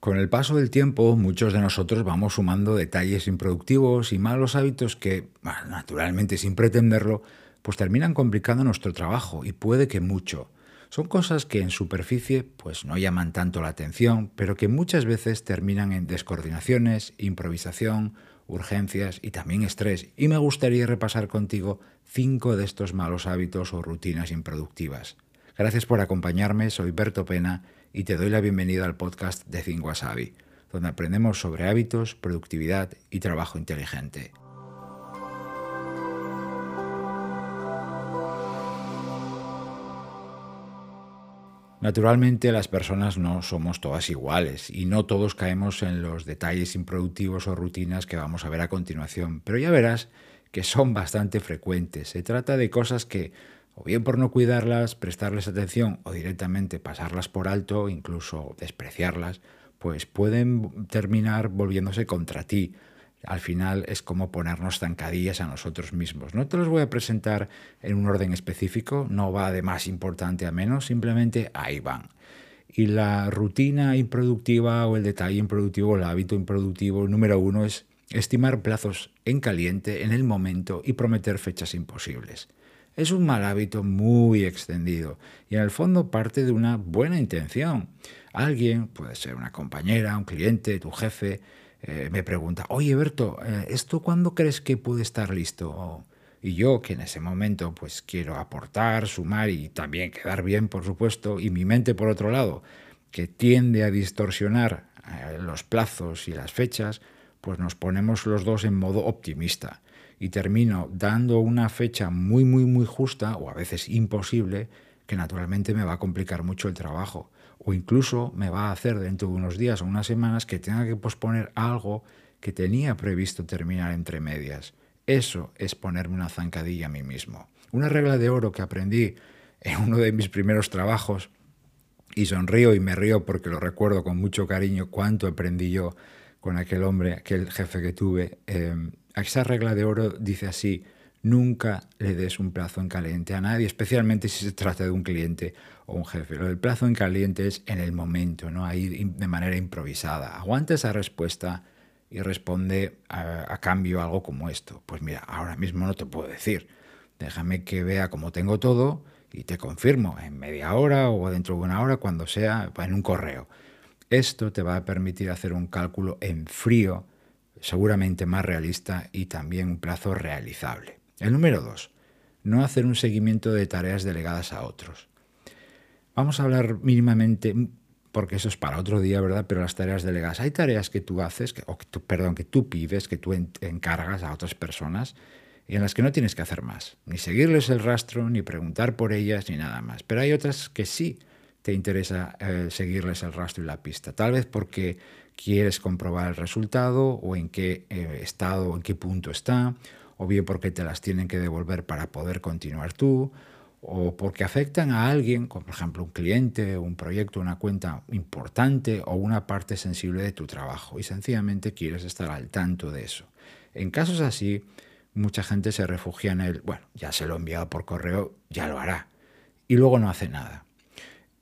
Con el paso del tiempo, muchos de nosotros vamos sumando detalles improductivos y malos hábitos que, naturalmente sin pretenderlo, pues terminan complicando nuestro trabajo y puede que mucho. Son cosas que en superficie pues no llaman tanto la atención, pero que muchas veces terminan en descoordinaciones, improvisación, urgencias y también estrés. Y me gustaría repasar contigo cinco de estos malos hábitos o rutinas improductivas. Gracias por acompañarme, soy Berto Pena y te doy la bienvenida al podcast de Think Wasabi, donde aprendemos sobre hábitos, productividad y trabajo inteligente. Naturalmente las personas no somos todas iguales y no todos caemos en los detalles improductivos o rutinas que vamos a ver a continuación, pero ya verás que son bastante frecuentes. Se trata de cosas que o bien por no cuidarlas, prestarles atención o directamente pasarlas por alto, incluso despreciarlas, pues pueden terminar volviéndose contra ti. Al final es como ponernos zancadillas a nosotros mismos. No te los voy a presentar en un orden específico, no va de más importante a menos, simplemente ahí van. Y la rutina improductiva o el detalle improductivo, el hábito improductivo número uno es estimar plazos en caliente en el momento y prometer fechas imposibles. Es un mal hábito muy extendido y en el fondo parte de una buena intención. Alguien, puede ser una compañera, un cliente, tu jefe, eh, me pregunta, oye Berto, eh, ¿esto cuándo crees que puede estar listo? y yo, que en ese momento pues quiero aportar, sumar y también quedar bien, por supuesto, y mi mente por otro lado, que tiende a distorsionar eh, los plazos y las fechas, pues nos ponemos los dos en modo optimista y termino dando una fecha muy, muy, muy justa o a veces imposible, que naturalmente me va a complicar mucho el trabajo. O incluso me va a hacer dentro de unos días o unas semanas que tenga que posponer algo que tenía previsto terminar entre medias. Eso es ponerme una zancadilla a mí mismo. Una regla de oro que aprendí en uno de mis primeros trabajos, y sonrío y me río porque lo recuerdo con mucho cariño cuánto aprendí yo con aquel hombre, aquel jefe que tuve, eh, esa regla de oro dice así, nunca le des un plazo en caliente a nadie, especialmente si se trata de un cliente o un jefe. Lo plazo en caliente es en el momento, ¿no? ahí de manera improvisada. Aguanta esa respuesta y responde a, a, cambio algo como esto. Pues mira, ahora mismo no te puedo decir. Déjame que vea cómo tengo todo y te confirmo en media hora o dentro de una hora, cuando sea, en un correo. Esto te va a permitir hacer un cálculo en frío seguramente más realista y también un plazo realizable. El número dos, no hacer un seguimiento de tareas delegadas a otros. Vamos a hablar mínimamente, porque eso es para otro día, ¿verdad? Pero las tareas delegadas. Hay tareas que tú haces, o que tú, perdón, que tú pides, que tú encargas a otras personas y en las que no tienes que hacer más, ni seguirles el rastro, ni preguntar por ellas, ni nada más. Pero hay otras que sí te interesa eh, seguirles el rastro y la pista. Tal vez porque quieres comprobar el resultado o en qué eh, estado o en qué punto está, o bien porque te las tienen que devolver para poder continuar tú, o porque afectan a alguien, como por ejemplo un cliente, un proyecto, una cuenta importante o una parte sensible de tu trabajo, y sencillamente quieres estar al tanto de eso. En casos así, mucha gente se refugia en el, bueno, ya se lo he enviado por correo, ya lo hará, y luego no hace nada.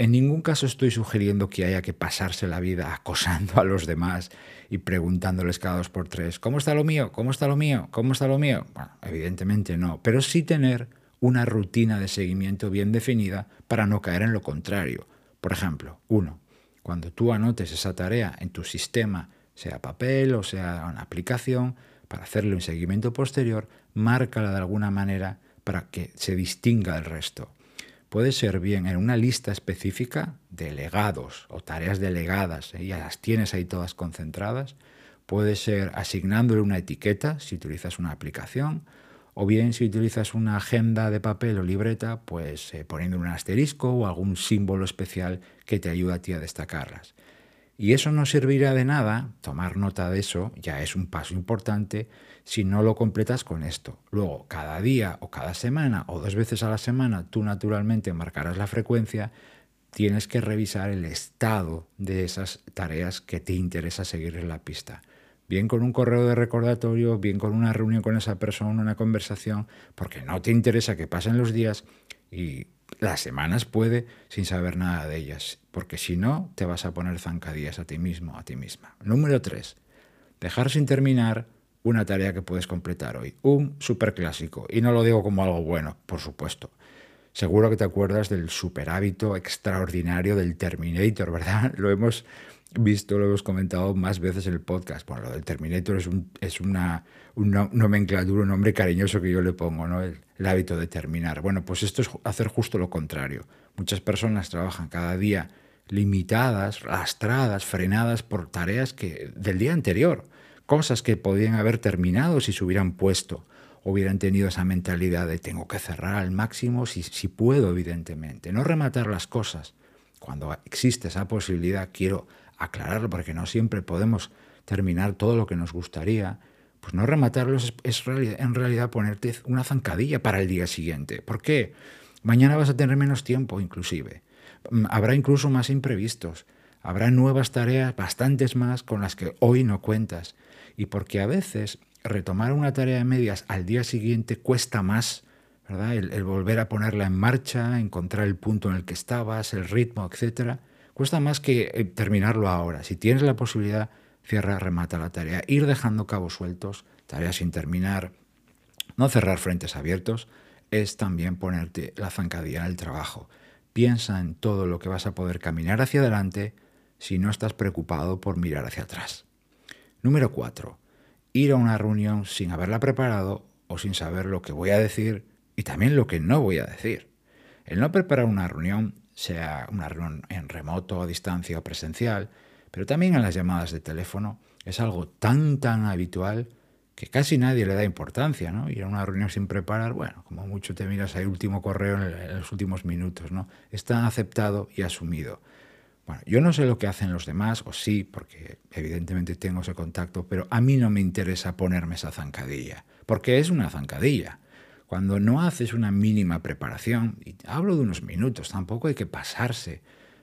En ningún caso estoy sugiriendo que haya que pasarse la vida acosando a los demás y preguntándoles cada dos por tres, ¿cómo está lo mío? ¿Cómo está lo mío? ¿Cómo está lo mío? Bueno, evidentemente no, pero sí tener una rutina de seguimiento bien definida para no caer en lo contrario. Por ejemplo, uno, cuando tú anotes esa tarea en tu sistema, sea papel o sea una aplicación, para hacerle un seguimiento posterior, márcala de alguna manera para que se distinga del resto puede ser bien en una lista específica de legados o tareas delegadas, ¿eh? ya las tienes ahí todas concentradas, puede ser asignándole una etiqueta si utilizas una aplicación, o bien si utilizas una agenda de papel o libreta, pues eh, poniendo un asterisco o algún símbolo especial que te ayude a ti a destacarlas. Y eso no servirá de nada, tomar nota de eso ya es un paso importante si no lo completas con esto. Luego, cada día o cada semana o dos veces a la semana, tú naturalmente marcarás la frecuencia, tienes que revisar el estado de esas tareas que te interesa seguir en la pista. Bien con un correo de recordatorio, bien con una reunión con esa persona, una conversación, porque no te interesa que pasen los días y las semanas puede sin saber nada de ellas, porque si no, te vas a poner zancadillas a ti mismo, a ti misma. Número 3. Dejar sin terminar una tarea que puedes completar hoy. Un superclásico. Y no lo digo como algo bueno, por supuesto. Seguro que te acuerdas del super hábito extraordinario del Terminator, ¿verdad? Lo hemos visto, lo hemos comentado más veces en el podcast. Bueno, lo del Terminator es, un, es una, una, nomenclatura, un nombre cariñoso que yo le pongo, ¿no? El, hábito de terminar. Bueno, pues esto es hacer justo lo contrario. Muchas personas trabajan cada día limitadas, lastradas, frenadas por tareas que, del día anterior, cosas que podían haber terminado si se hubieran puesto, hubieran tenido esa mentalidad de tengo que cerrar al máximo si, si puedo, evidentemente. No rematar las cosas. Cuando existe esa posibilidad, quiero aclararlo porque no siempre podemos terminar todo lo que nos gustaría, pues no rematarlo es, es en realidad ponerte una zancadilla para el día siguiente. ¿Por qué? Mañana vas a tener menos tiempo inclusive. Mm, habrá incluso más imprevistos. Habrá nuevas tareas, bastantes más, con las que hoy no cuentas. Y porque a veces retomar una tarea de medias al día siguiente cuesta más, ¿verdad? El, el, volver a ponerla en marcha, encontrar el punto en el que estabas, el ritmo, etcétera, cuesta más que eh, terminarlo ahora. Si tienes la posibilidad, cierra, remata la tarea. Ir dejando cabos sueltos, tareas sin terminar, no cerrar frentes abiertos, es también ponerte la zancadilla en el trabajo. Piensa en todo lo que vas a poder caminar hacia adelante si no estás preocupado por mirar hacia atrás. Número 4 ir a una reunión sin haberla preparado o sin saber lo que voy a decir y también lo que no voy a decir. El no preparar una reunión, sea una reunión en remoto, a distancia o presencial, pero también en las llamadas de teléfono, es algo tan, tan habitual que casi nadie le da importancia, ¿no? Ir a una reunión sin preparar, bueno, como mucho te miras ahí último correo en los últimos minutos, ¿no? Está aceptado y asumido. Bueno, yo no sé lo que hacen los demás, o sí, porque evidentemente tengo ese contacto, pero a mí no me interesa ponerme esa zancadilla, porque es una zancadilla. Cuando no haces una mínima preparación, y hablo de unos minutos, tampoco hay que pasarse,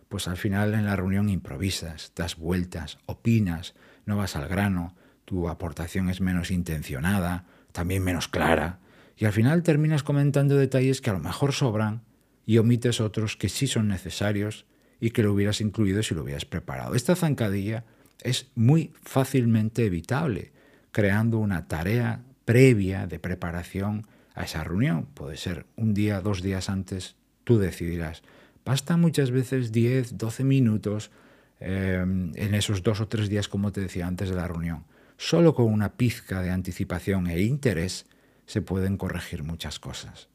pues al final en la reunión improvisas, das vueltas, opinas, no vas al grano, tu aportación es menos intencionada, también menos clara, y al final terminas comentando detalles que a lo mejor sobran y omites otros que sí son necesarios y que lo hubieras incluido si lo hubieras preparado. Esta zancadilla es muy fácilmente evitable creando una tarea previa de preparación a esa reunión. Puede ser un día, dos días antes, tú decidirás. Basta muchas veces 10, 12 minutos eh, en esos dos o tres días, como te decía antes de la reunión. Solo con una pizca de anticipación e interés se pueden corregir muchas cosas.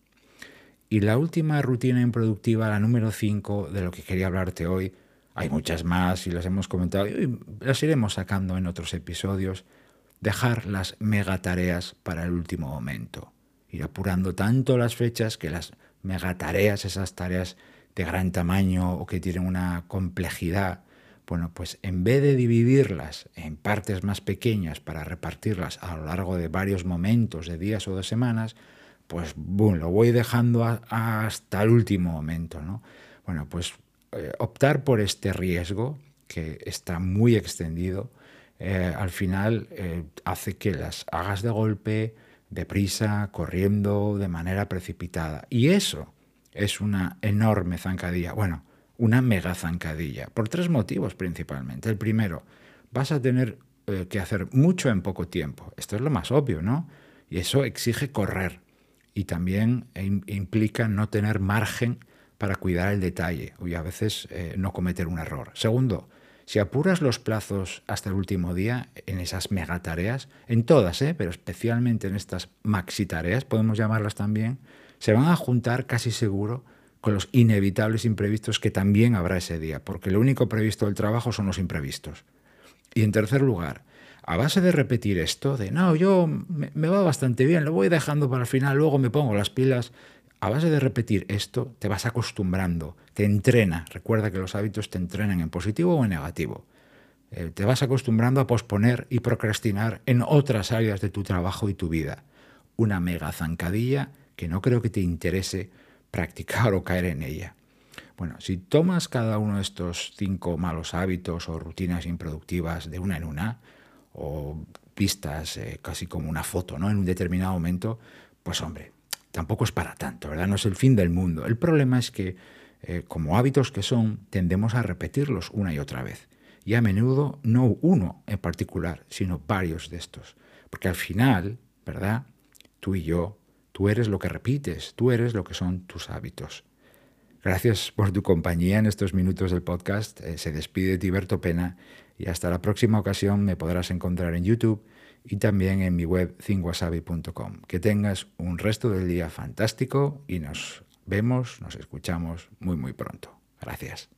Y la última rutina improductiva, la número 5, de lo que quería hablarte hoy, hay muchas más y las hemos comentado y las iremos sacando en otros episodios, dejar las megatareas para el último momento. Ir apurando tanto las fechas que las megatareas, esas tareas de gran tamaño o que tienen una complejidad, bueno, pues en vez de dividirlas en partes más pequeñas para repartirlas a lo largo de varios momentos, de días o de semanas, pues boom, lo voy dejando hasta el último momento. ¿no? Bueno, pues eh, optar por este riesgo, que está muy extendido, eh, al final eh, hace que las hagas de golpe, deprisa, corriendo, de manera precipitada. Y eso es una enorme zancadilla, bueno, una mega zancadilla, por tres motivos principalmente. El primero, vas a tener que hacer mucho en poco tiempo. Esto es lo más obvio, ¿no? Y eso exige correr y también implica no tener margen para cuidar el detalle y a veces eh, no cometer un error. Segundo, si apuras los plazos hasta el último día en esas megatareas, en todas, ¿eh? pero especialmente en estas maxi tareas, podemos llamarlas también, se van a juntar casi seguro con los inevitables imprevistos que también habrá ese día, porque lo único previsto del trabajo son los imprevistos. Y en tercer lugar, a base de repetir esto, de no, yo me, va bastante bien, lo voy dejando para el final, luego me pongo las pilas, a base de repetir esto, te vas acostumbrando, te entrena. Recuerda que los hábitos te entrenan en positivo o en negativo. Eh, te vas acostumbrando a posponer y procrastinar en otras áreas de tu trabajo y tu vida. Una mega zancadilla que no creo que te interese practicar o caer en ella. Bueno, si tomas cada uno de estos cinco malos hábitos o rutinas improductivas de una en una, o vistas eh, casi como una foto, ¿no? En un determinado momento, pues hombre, tampoco es para tanto, ¿verdad? No es el fin del mundo. El problema es que, eh, como hábitos que son, tendemos a repetirlos una y otra vez. Y a menudo no uno en particular, sino varios de estos. Porque al final, ¿verdad? Tú y yo, tú eres lo que repites, tú eres lo que son tus hábitos. Gracias por tu compañía en estos minutos del podcast. Eh, se despide Tiberto Pena y hasta la próxima ocasión me podrás encontrar en YouTube y también en mi web thinwasabi.com. Que tengas un resto del día fantástico y nos vemos, nos escuchamos muy muy pronto. Gracias.